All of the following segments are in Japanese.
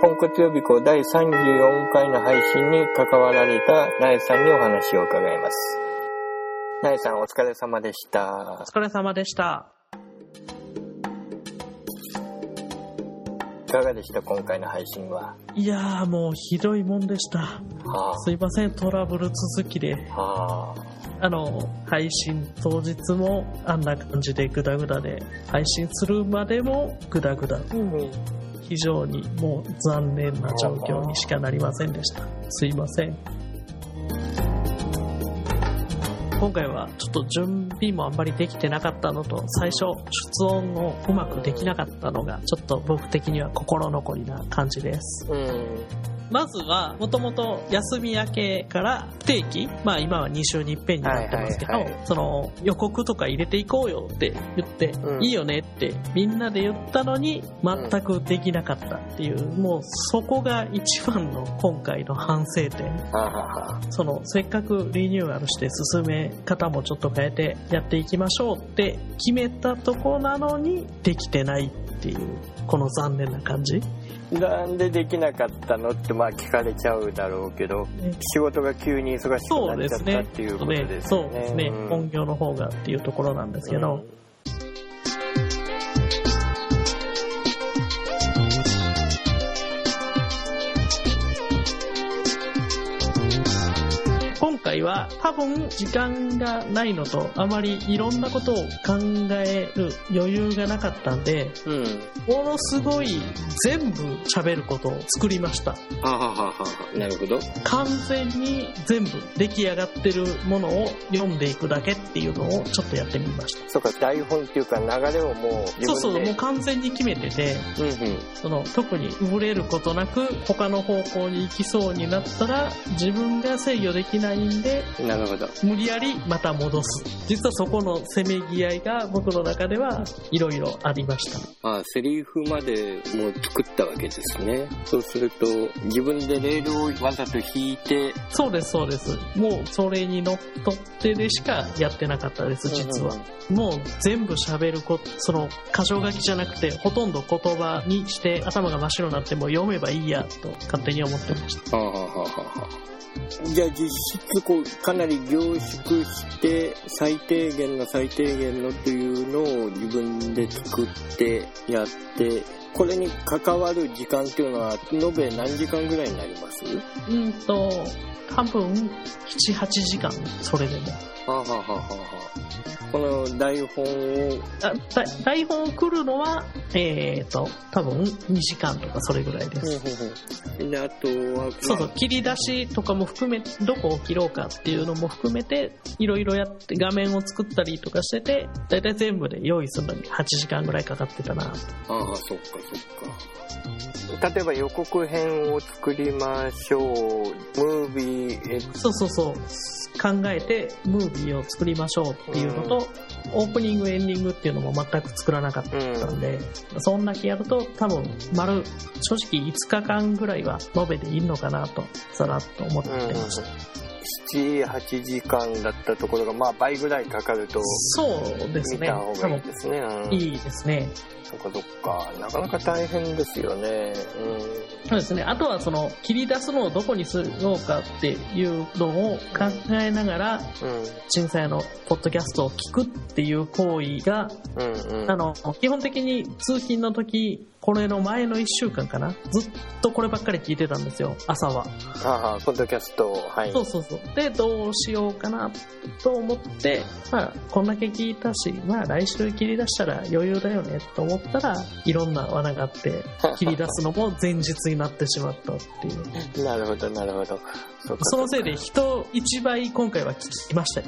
ポンコツ予備校第34回の配信に関わられたなえさんにお話を伺います。なえさんお疲れ様でした。お疲れ様でした。いかがでした？今回の配信は。いやーもうひどいもんでした。はすいません、トラブル続きで。あ、はあ、あの、配信当日もあんな感じでグダグダで、配信するまでもグダグダ。非常にもう残念な状況にしかなりませんでした。すいません。今回はちょっと準備もあんまりできてなかったのと、最初出音をうまくできなかったのが、ちょっと僕的には心残りな感じです。うん。まずは、もともと休み明けから不定期、まあ今は2週に一遍になってますけど、はいはいはいその予告とか入れていこうよって言って、うんいいよねってみんなで言ったのに全くできなかったっていう、もうそこが一番の今回の反省点。そのせっかくリニューアルして進め方もちょっと変えてやっていきましょうって決めたとこなのにできてないっていうこの残念な感じ。なんでできなかったのってまあ聞かれちゃうだろうけど、ね。仕事が急に忙しくなっちゃったっていうことですよね。そうですね、うん。本業の方がっていうところなんですけど、今回は多分時間がないのとあまりいろんなことを考える余裕がなかったんでうん。うん。ものすごい全部喋ることを作りましたはあ、はあはあはあ、なるほど。完全に全部出来上がってるものを読んでいくだけっていうのをちょっとやってみましたそうか、台本っていうか流れをもう。そうそうもう完全に決めててうんうん。その特にブレることなく他の方向に行きそうになったら自分が制御できないんでなるほど。無理やりまた戻す。実はそこのせめぎ合いが僕の中ではいろいろありました。あセリフまでもう作ったわけですね。そうすると、自分でレールをわざと引いて、そうですそうです。もうそれにのっとってでしかやってなかったです実は、もう全部喋ること、その箇条書きじゃなくて、ほとんど言葉にして頭が真っ白になっても読めばいいやと勝手に思ってました。はあはあはあはあじゃあ実質こうかなり凝縮して最低限の最低限のというのを自分で作ってやってこれに関わる時間っていうのは延べ何時間ぐらいになります？うんと、多分7、8時間、それでも。はあはあはあはあこの台本をあだ台本を来るのは、えーと、多分2時間とかそれぐらいです。であとはそうそう、切り出しとかも含め、どこを切ろうかっていうのも含めて、いろいろやって画面を作ったりとかしてて、だいたい全部で用意するのに8時間ぐらいかかってたな。ああそっかそっか例えば予告編を作りましょうムービーえそうそうそう。考えて、ムービーを作りましょうっていうのと、オープニング、エンディングっていうのも全く作らなかったんで、そんだけやると多分、丸、正直5日間ぐらいは延べていいのかなと、さらっと思ってました。78時間だったところがまあ倍ぐらいかかるとそうですね。見た方がいいですね、うん、いいですね。そっかそっか。なかなか大変ですよね。そうですね。あとはその切り出すのをどこにするのかっていうのを考えながら、うん。震災のポッドキャストを聞くっていう行為が、うんうんうん。あの、基本的に通勤の時、これの前の1週間かな、ずっとこればっかり聞いてたんですよ、朝は。ああポッドキャストはいそうそうそう。で、どうしようかなと思って、まあ、こんだけ聞いたし、まあ、来週切り出したら余裕だよねと思ったら、いろんな罠があって、切り出すのも前日になってしまったっていう。なるほどなるほどそのせいで人一倍今回は聞きましたよ。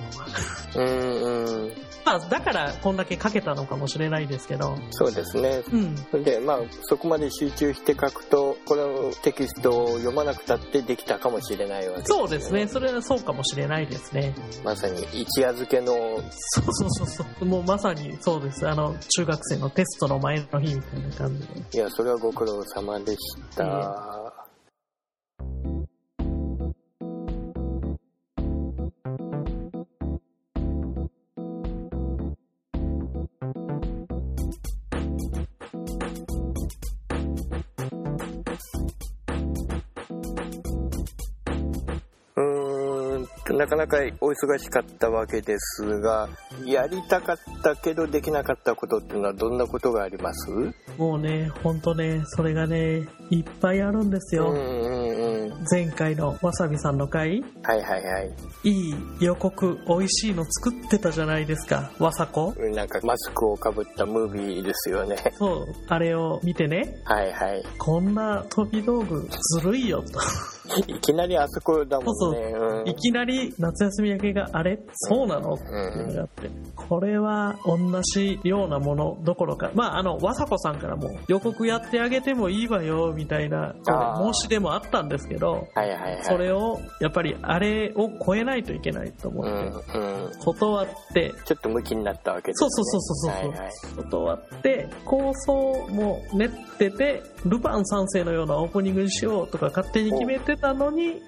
うんうんまあ、だからこんだけ書けたのかもしれないですけど、そうですねうん。でまあそこまで集中して書くとこのテキストを読まなくたってできたかもしれないわけですよそうですね。それはそうかもしれないですね。まさに一夜漬けのそうそうそうそう。もうまさにそうです。あの、中学生のテストの前の日みたいな感じで。いやそれはご苦労様でした、なかなかお忙しかったわけですがやりたかったけどできなかったことっていうのはどんなことがあります？もうね本当ねそれがねいっぱいあるんですよ、うんうんうん。前回のわさびさんの回。はいはいはい。いい予告美味しいの作ってたじゃないですかわさこ。なんかマスクをかぶったムービーですよね。そうあれを見てね。はいはい。こんな飛び道具ずるいよといきなりあそこだもんね。うん。いきなり夏休み明けがあれ？そうなの？っていうのがあって。これは同じようなものどころか。まああの和子さんからも予告やってあげてもいいわよみたいな申し出もあったんですけどはいはいはい。それをやっぱりあれを超えないといけないと思うんってうん。断って。ちょっとムキになったわけですね。そうそうそうそうそう。はいはい。断って構想も練っててルパン三世のようなオープニングにしようとか勝手に決めてたのに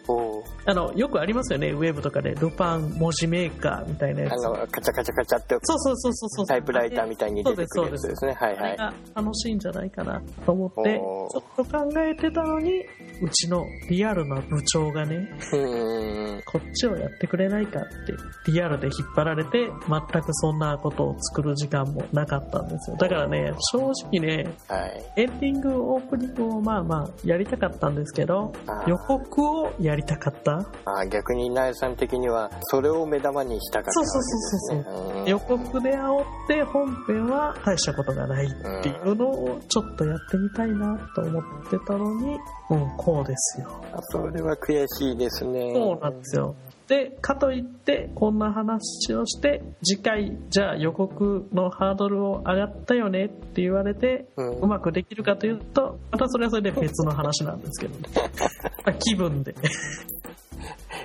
あのよくありますよね。ウェブとかでルパン文字メーカーみたいなやつ。あのカチャカチャカチャってそうそうそうそうそう。タイプライターみたいに出てくるやつですね。はいはい。楽しいんじゃないかなと思ってちょっと考えてたのにうちのリアルな部長がねうん。こっちをやってくれないかってリアルで引っ張られて全くそんなことを作る時間もなかったんですよ。だからね正直ねはい。エンディングオープニングをまあまあやりたかったんですけど予告をやりたかった？あ逆にナエさん的にはそれを目玉にしたかったわけですね。そううん。予告で煽って本編は大したことがないっていうのをちょっとやってみたいなと思ってたのにうんこうですよ。それは悔しいですね。そうなんですよでかといってこんな話をして次回じゃあ予告のハードルを上がったよねって言われてうん。うまくできるかというとまたそれはそれで別の話なんですけど。ね まあ気分で。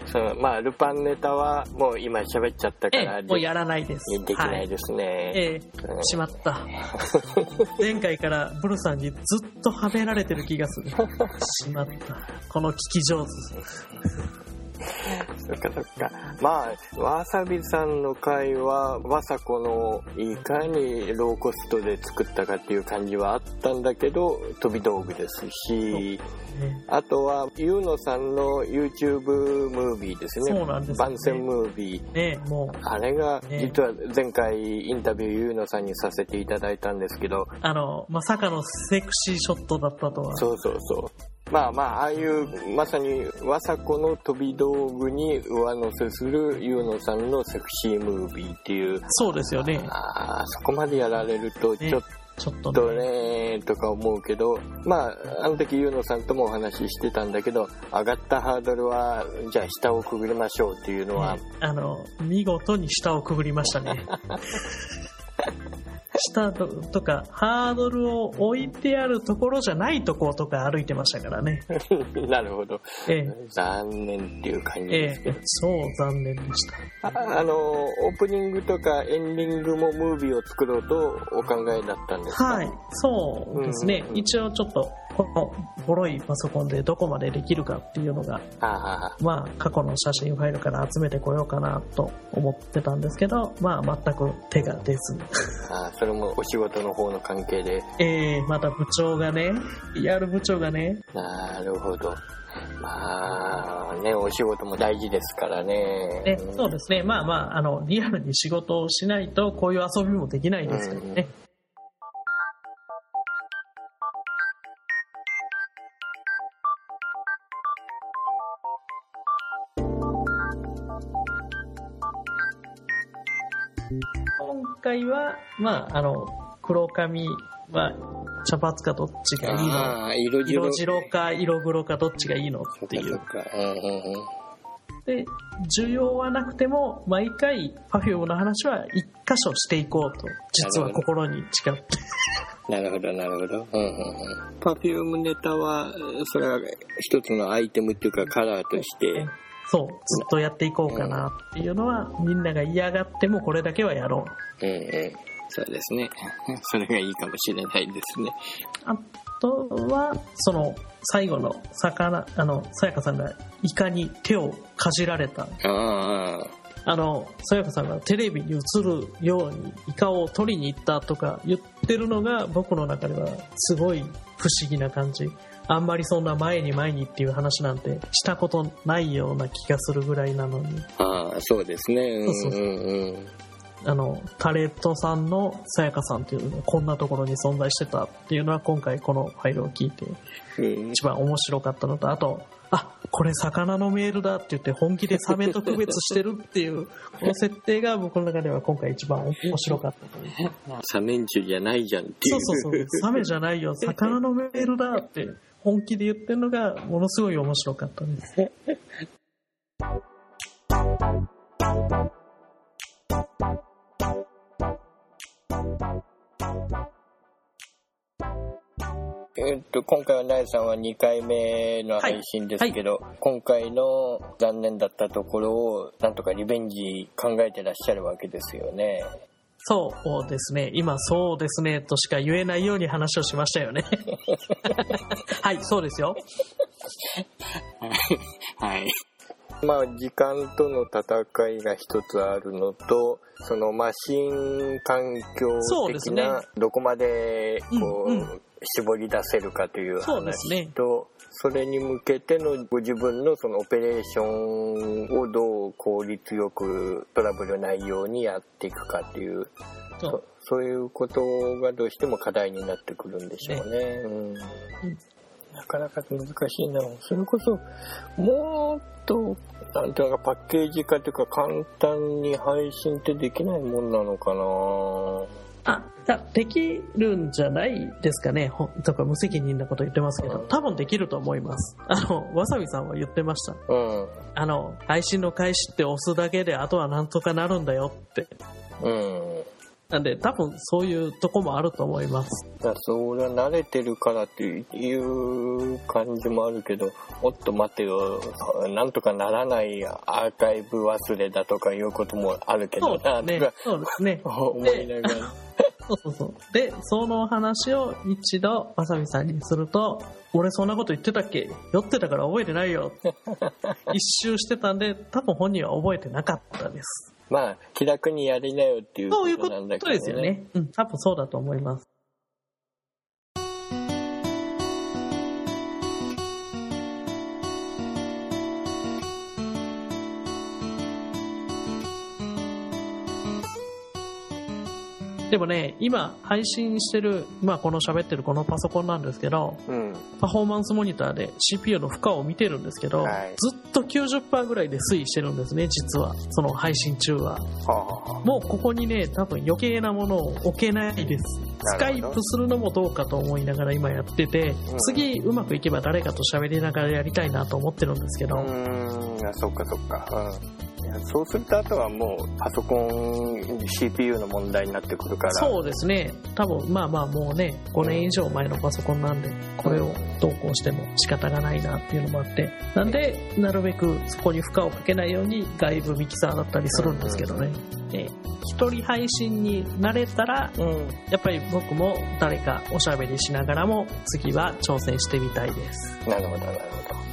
そのまあルパンネタはもう今喋っちゃったかえらえもうやらないです。できないですね、ええうん。しまった。前回からブルさんにずっとはめられてる気がする。しまった。この聞き上手そっかそっか。まあわさびさんの回はわさこのいかにローコストで作ったかっていう感じはあったんだけど飛び道具ですしね。あとはゆうのさんの YouTube ムービーですね。そうなんですよね。番宣ムービー。ねもう。あれがね。実は前回インタビューゆうのさんにさせていただいたんですけど。あのまさかのセクシーショットだったとは。そうそうそうまあまあああいうまさにわさこの飛び道具に上乗せするゆうのさんのセクシームービーっていう。そうですよね。あーそこまでやられるとねちょっちょっととねねとか思うけどまああの時ゆうのさんともお話ししてたんだけど上がったハードルはじゃあ下をくぐりましょうっていうのは、ねあの見事に下をくぐりましたね 下ととかハードルを置いてあるところじゃないところとか歩いてましたからね。なるほど。ええ。残念っていう感じえですけど。え、そう残念でした。ああのオープニングとかエンディングもムービーを作ろうとお考えだったんですか？はい、そうですね。うん。一応ちょっと、このボロいパソコンでどこまでできるかっていうのが、まあ、過去の写真ファイルから集めてこようかなと思ってたんですけど、まあ、全く手が出ず。ああそれもお仕事の方の関係でえー、また部長がね、PR 部長がね、なるほどまあねお仕事も大事ですからねね、そうですね。まあまあ、あの、リアルに仕事をしないと、こういう遊びもできないですからね。今回は、まあ、あの、黒髪は茶髪かどっちがいいの？色白。色白か色黒かどっちがいいの？っていう。で需要はなくても毎回 Perfume の話は一箇所していこうと。実は心に誓って。なるほどなるほど。うんうんうん。パフュームネタはそれは一つのアイテムっていうかカラーとしてそうずっとやっていこうかなっていうのはみんなが嫌がってもこれだけはやろう。うんうん。そうですね。それがいいかもしれないですね。あとはその最後の魚あのさやかさんがイカに手をかじられた。あああのさやかさんがテレビに映るようにイカを取りに行ったとか言ってるのが僕の中ではすごい不思議な感じあんまりそんな前に前にっていう話なんてしたことないような気がするぐらいなのに。ああ、そうですね。うんそうそううんうん。あの、タレットさんのさやかさんっていうのがこんなところに存在してたっていうのは今回このファイルを聞いてうん一番面白かったのと、あと、あ、これ魚のメールだって言って本気でサメと区別してるっていう、この設定が僕の中では今回一番面白かったという。サメンチュじゃないじゃんっていう。そうそうそう、サメじゃないよ、魚のメールだって本気で言ってるのがものすごい面白かったです。えっと、今回はナイさんは2回目の配信ですけど、今回の残念だったところをなんとかリベンジ考えてらっしゃるわけですよね。そうですね。今、そうですね、としか言えないように話をしましたよね。はい、そうですよ。はい。まあ、時間との戦いが一つあるのと、そのマシン環境的な、どこまでこう、うんうん絞り出せるかという話と、それに向けてのご自分のそのオペレーションをどう効率よくトラブルないようにやっていくかっていう、そそういうことがどうしても課題になってくるんでしょうね。うんなかなか難しいな。それこそ、もっと、なんていうのか、パッケージ化というか、簡単に配信ってできないもんなのかなあ、じゃできるんじゃないですかね。とか無責任なこと言ってますけど、多分できると思います。あの、わさびさんは言ってました。うん。あの、配信の開始って押すだけで、あとはなんとかなるんだよって。うん。なんで、多分そういうとこもあると思います。だそれは慣れてるからっていう感じもあるけど、もっと待てよ、なんとかならないアーカイブ忘れだとかいうこともあるけそうどな、ですねとか。そうですね。思いながら。そうそうそう。で、その話を一度、わさびさんにすると、俺そんなこと言ってたっけ？酔ってたから覚えてないよ。一周してたんで、多分本人は覚えてなかったです。まあ、気楽にやりなよっていうこそういうことなんだけど、ね。とですよね。うん、多分そうだと思います。でもね、今配信してる、まあこの喋ってるこのパソコンなんですけど、うん。パフォーマンスモニターで CPU の負荷を見てるんですけど、はいずっと90%ぐらいで推移してるんですね、実は。その配信中は。はもうここにね、多分余計なものを置けないです。スカイプするのもどうかと思いながら今やってて、うん次うまくいけば誰かと喋りながらやりたいなと思ってるんですけど、あ。うーん、あそっかそっか。うん。そうするとあとはもうパソコン CPU の問題になってくるから。そうですね。多分、まあまあもうね、5年以上前のパソコンなんで、これをどうこうしても仕方がないなっていうのもあって、なんで、なるべくそこに負荷をかけないように外部ミキサーだったりするんですけどね。で一人配信に慣れたら、うん。やっぱり僕も誰かおしゃべりしながらも次は挑戦してみたいです。なるほど、なる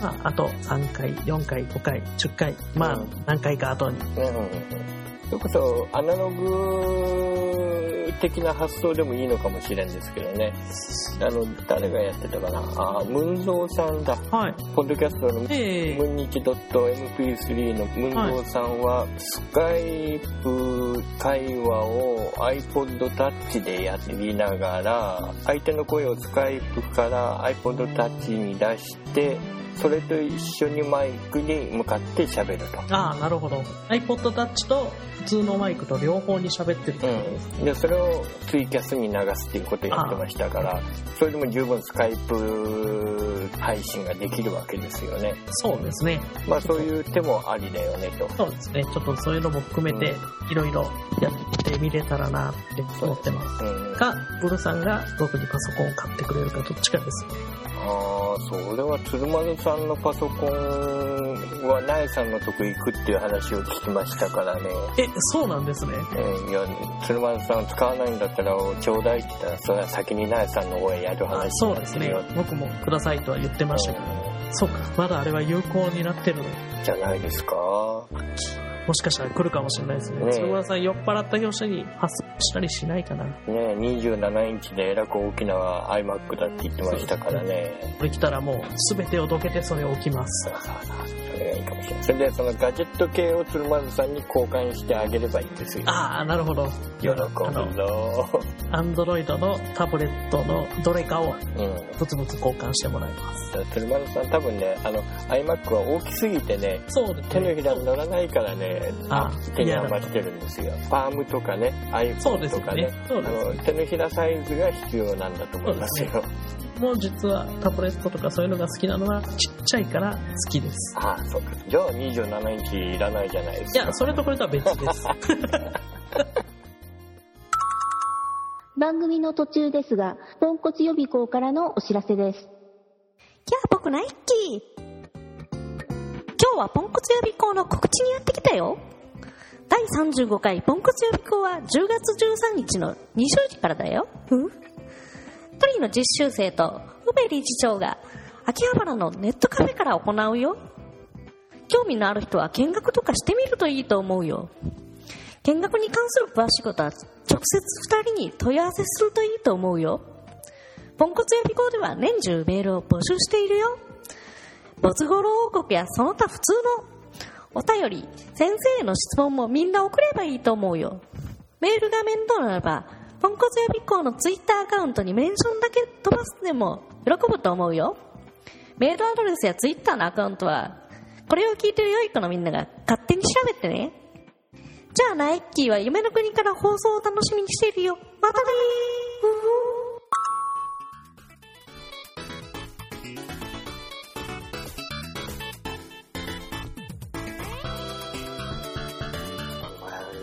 まあ、あと3回、4回、5回、10回、まあうん何回か後に。ほど。うん。それこそアナログ的な発想でもいいのかもしれんですけどね。あの、誰がやってたかな。あー、ムンゾーさんだ。はい。ポッドキャストのええムンニチ .mp3 のムンゾーさんは、スカイプ会話を iPod Touch でやりながら、相手の声をスカイプから iPod Touch に出して、それと一緒にマイクに向かって喋ると。ああ、なるほど。iPod Touch と普通のマイクと両方に喋ってるってこと？です。うん、でそれをツイキャスに流すっていうことをやってましたからそれでも十分スカイプ配信ができるわけですよねそうですね。まあそういう手もありだよねとそうですね。ちょっとそういうのも含めて、いろいろやってみれたらなって思ってます。うん、あか、ブルさんが僕にパソコンを買ってくれるかどっちかですね。あそれは鶴丸さんのパソコンは苗さんのとこ行くっていう話を聞きましたからねえ、そうなんですね。えーいや鶴丸さん使わないんだったらちょうだいって言ったらそれは先に苗さんの方へやるあ話そうですね。僕もくださいとは言ってましたけど。そうか、まだあれは有効になってるの。じゃないですかもしかしたら来るかもしれないですね。ね鶴村さん酔っ払った業者に発送したりしないかな。ね27インチでえらく大きな iMac だって言ってましたからね。これ来たらもう全てをどけてそれを置きます。それがいいかもしれない。それでそのガジェット系を鶴丸さんに交換してあげればいいんですよ。ああ、なるほど。喜ぶあの、ぞ。アンドロイドのタブレットのどれかをうん。ブツブツ交換してもらいます。鶴丸さん多分ね、あの iMac は大きすぎてね、そう手のひらに乗らないからね、あ手に余してるんですよ。パームとかね、iPhone とかね。。そうであの手のひらサイズが必要なんだと思いますよ。す。もう実はタブレットとかそういうのが好きなのはちっちゃいから好きです。ああ、そうか。じゃあ27インチいらないじゃないですか。いや、それとこれとは別です。番組の途中ですが、ポンコツ予備校からのお知らせです。キャー僕ナイッキー今日はポンコツ予備校の告知にやってきたよ第35回ポンコツ予備校は10月13日の20時からだようんトリの実習生と宇部理事長が秋葉原のネットカフェから行うよ興味のある人は見学とかしてみるといいと思うよ見学に関する詳しいことは直接2人に問い合わせするといいと思うよポンコツ予備校では年中メールを募集しているよ。没語呂王国やその他普通のお便り、先生への質問もみんな送ればいいと思うよ。メールが面倒ならば、ポンコツ予備校のツイッターアカウントにメンションだけ飛ばすでも喜ぶと思うよ。メールアドレスやツイッターのアカウントは、これを聞いてる良い子のみんなが勝手に調べてね。じゃあナイッキーは夢の国から放送を楽しみにしているよ。またね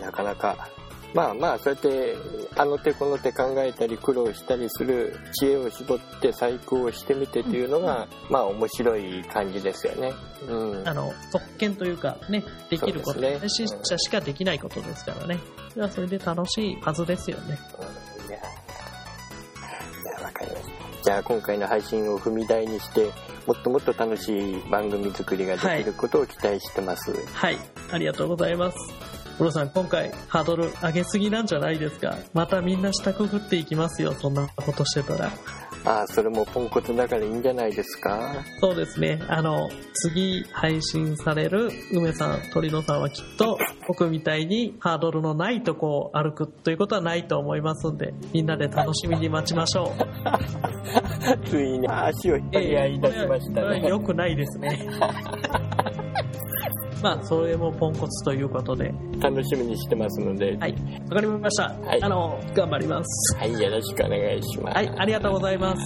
ーなかなか。まあまあ、そうやって、あの手この手考えたり苦労したりする知恵を絞って細工をしてみてっていうのが、まあ面白い感じですよね。うん。あの、特権というかね、できること、ね初心者しかできないことですからね。それはそれで楽しいはずですよね。うんいや、わかりました。じゃあ今回の配信を踏み台にして、もっともっと楽しい番組作りができることを期待してます。はい、ありがとうございます。プロさん、今回ハードル上げすぎなんじゃないですか？またみんな下くぐっていきますよ、そんなことしてたら。ああ、それもポンコツだからいいんじゃないですか？そうですね。あの、次配信される梅さん、鳥野さんはきっと僕みたいにハードルのないとこを歩くということはないと思いますんで、みんなで楽しみに待ちましょう。ついに足を引っ張り合い出しましたね。これは良くないですね。まあ、それもポンコツということで。楽しみにしてますので、はい。わかりました。はいあの、頑張ります。はい、よろしくお願いします。はい、ありがとうございます。